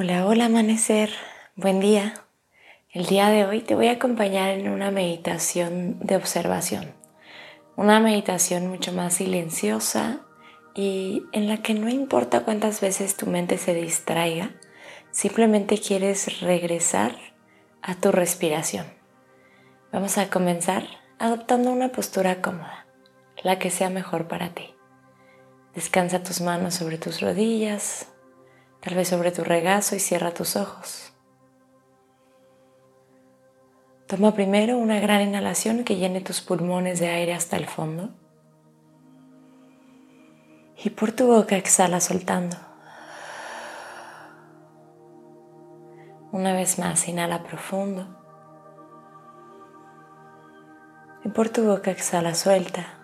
Hola, hola amanecer, buen día. El día de hoy te voy a acompañar en una meditación de observación, una meditación mucho más silenciosa y en la que no importa cuántas veces tu mente se distraiga, simplemente quieres regresar a tu respiración. Vamos a comenzar adoptando una postura cómoda, la que sea mejor para ti. Descansa tus manos sobre tus rodillas, tal vez sobre tu regazo y cierra tus ojos. Toma primero una gran inhalación que llene tus pulmones de aire hasta el fondo. Y por tu boca exhala soltando. Una vez más, inhala profundo. Y por tu boca exhala suelta.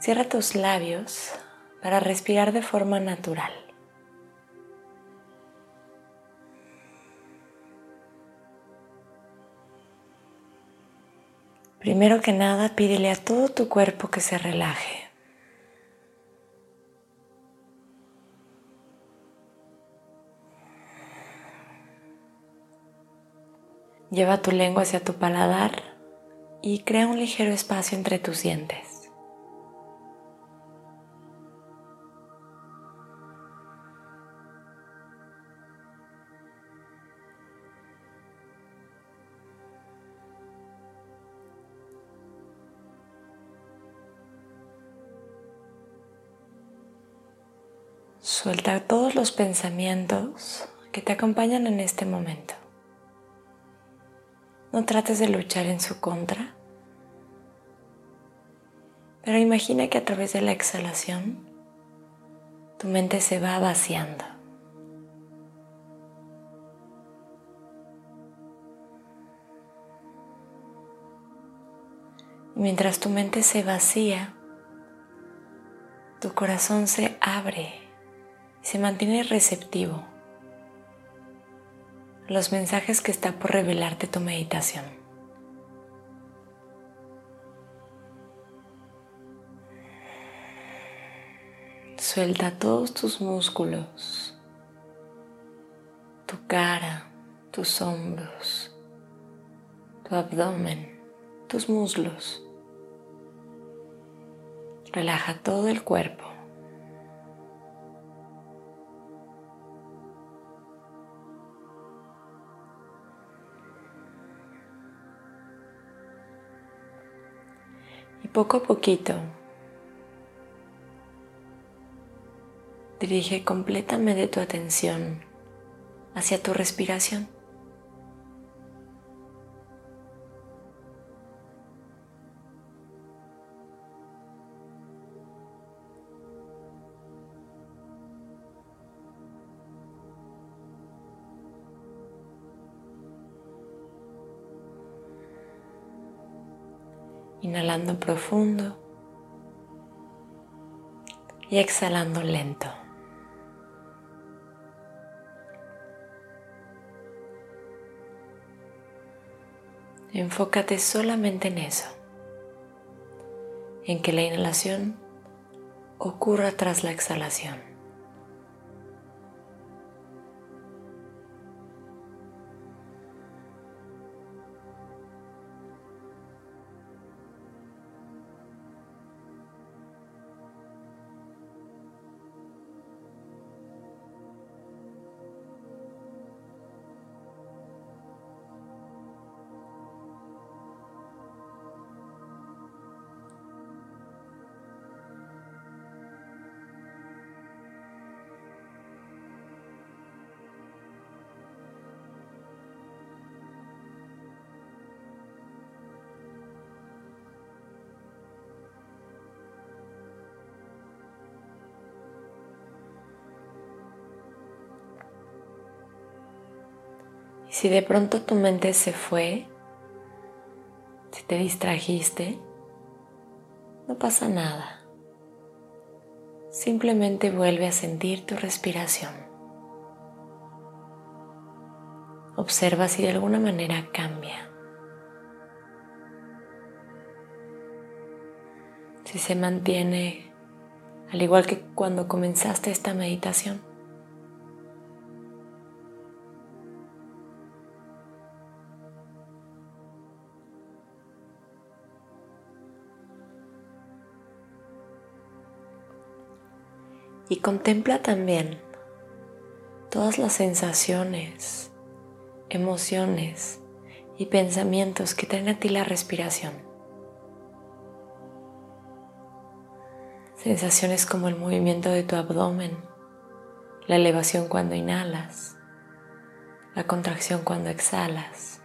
Cierra tus labios para respirar de forma natural. Primero que nada, pídele a todo tu cuerpo que se relaje. Lleva tu lengua hacia tu paladar y crea un ligero espacio entre tus dientes. Suelta todos los pensamientos que te acompañan en este momento. No trates de luchar en su contra, pero imagina que a través de la exhalación tu mente se va vaciando. mientras tu mente se vacía, tu corazón se abre se mantiene receptivo a los mensajes que está por revelarte tu meditación. Suelta todos tus músculos, tu cara, tus hombros, tu abdomen, tus muslos. Relaja todo el cuerpo. Poco a poquito dirige completamente tu atención hacia tu respiración. Inhalando profundo y exhalando lento. Enfócate solamente en eso, en que la inhalación ocurra tras la exhalación. Si de pronto tu mente se fue, si te distrajiste, no pasa nada. Simplemente vuelve a sentir tu respiración. Observa si de alguna manera cambia. Si se mantiene al igual que cuando comenzaste esta meditación. Y contempla también todas las sensaciones, emociones y pensamientos que traen a ti la respiración. Sensaciones como el movimiento de tu abdomen, la elevación cuando inhalas, la contracción cuando exhalas.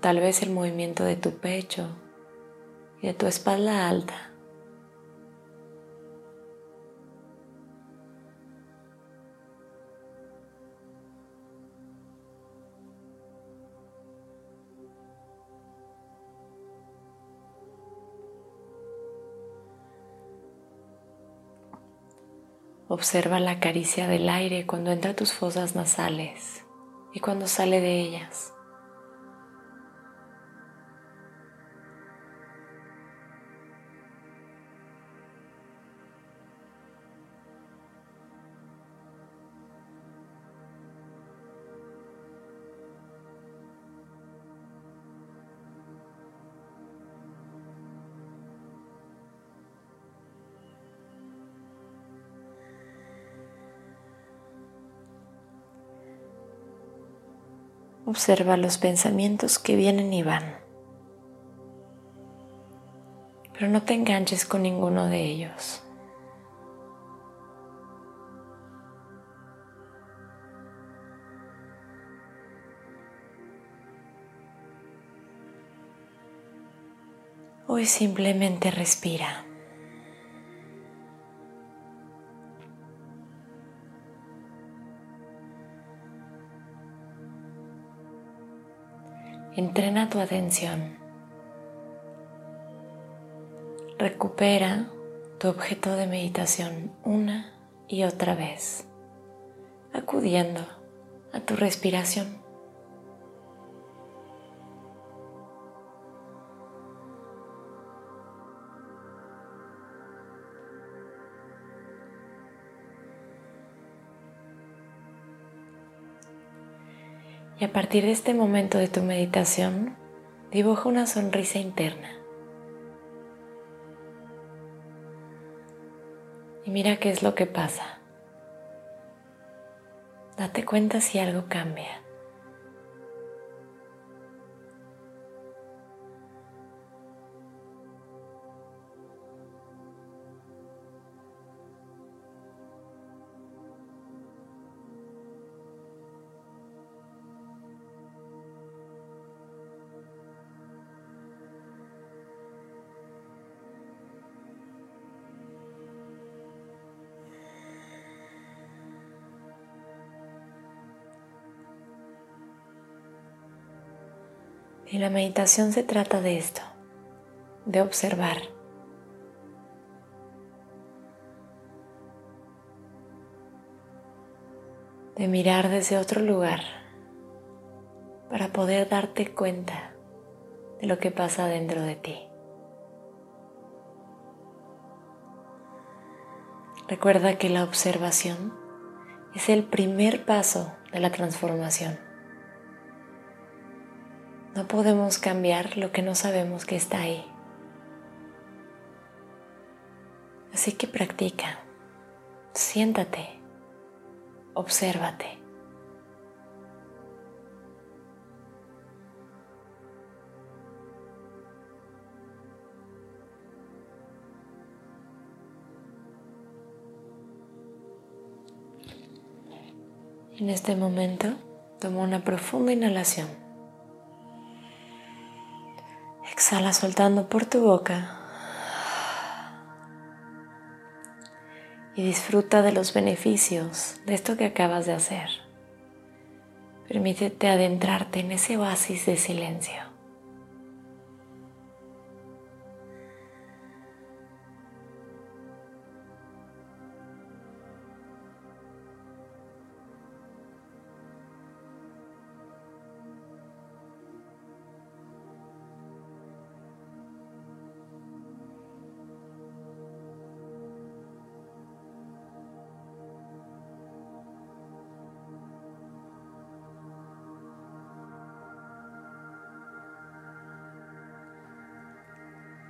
Tal vez el movimiento de tu pecho y de tu espalda alta. Observa la caricia del aire cuando entra a tus fosas nasales y cuando sale de ellas. Observa los pensamientos que vienen y van. Pero no te enganches con ninguno de ellos. Hoy simplemente respira. Entrena tu atención. Recupera tu objeto de meditación una y otra vez, acudiendo a tu respiración. Y a partir de este momento de tu meditación, dibuja una sonrisa interna. Y mira qué es lo que pasa. Date cuenta si algo cambia. Y la meditación se trata de esto, de observar. De mirar desde otro lugar para poder darte cuenta de lo que pasa dentro de ti. Recuerda que la observación es el primer paso de la transformación. No podemos cambiar lo que no sabemos que está ahí. Así que practica, siéntate, obsérvate. En este momento, toma una profunda inhalación. Exhala soltando por tu boca. y disfruta de los beneficios de esto que acabas de hacer. Permítete adentrarte en ese oasis de silencio.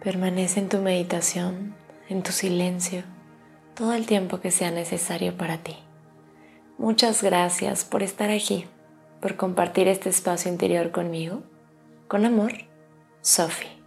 Permanece en tu meditación, en tu silencio, todo el tiempo que sea necesario para ti. Muchas gracias por estar aquí, por compartir este espacio interior conmigo. Con amor, Sophie.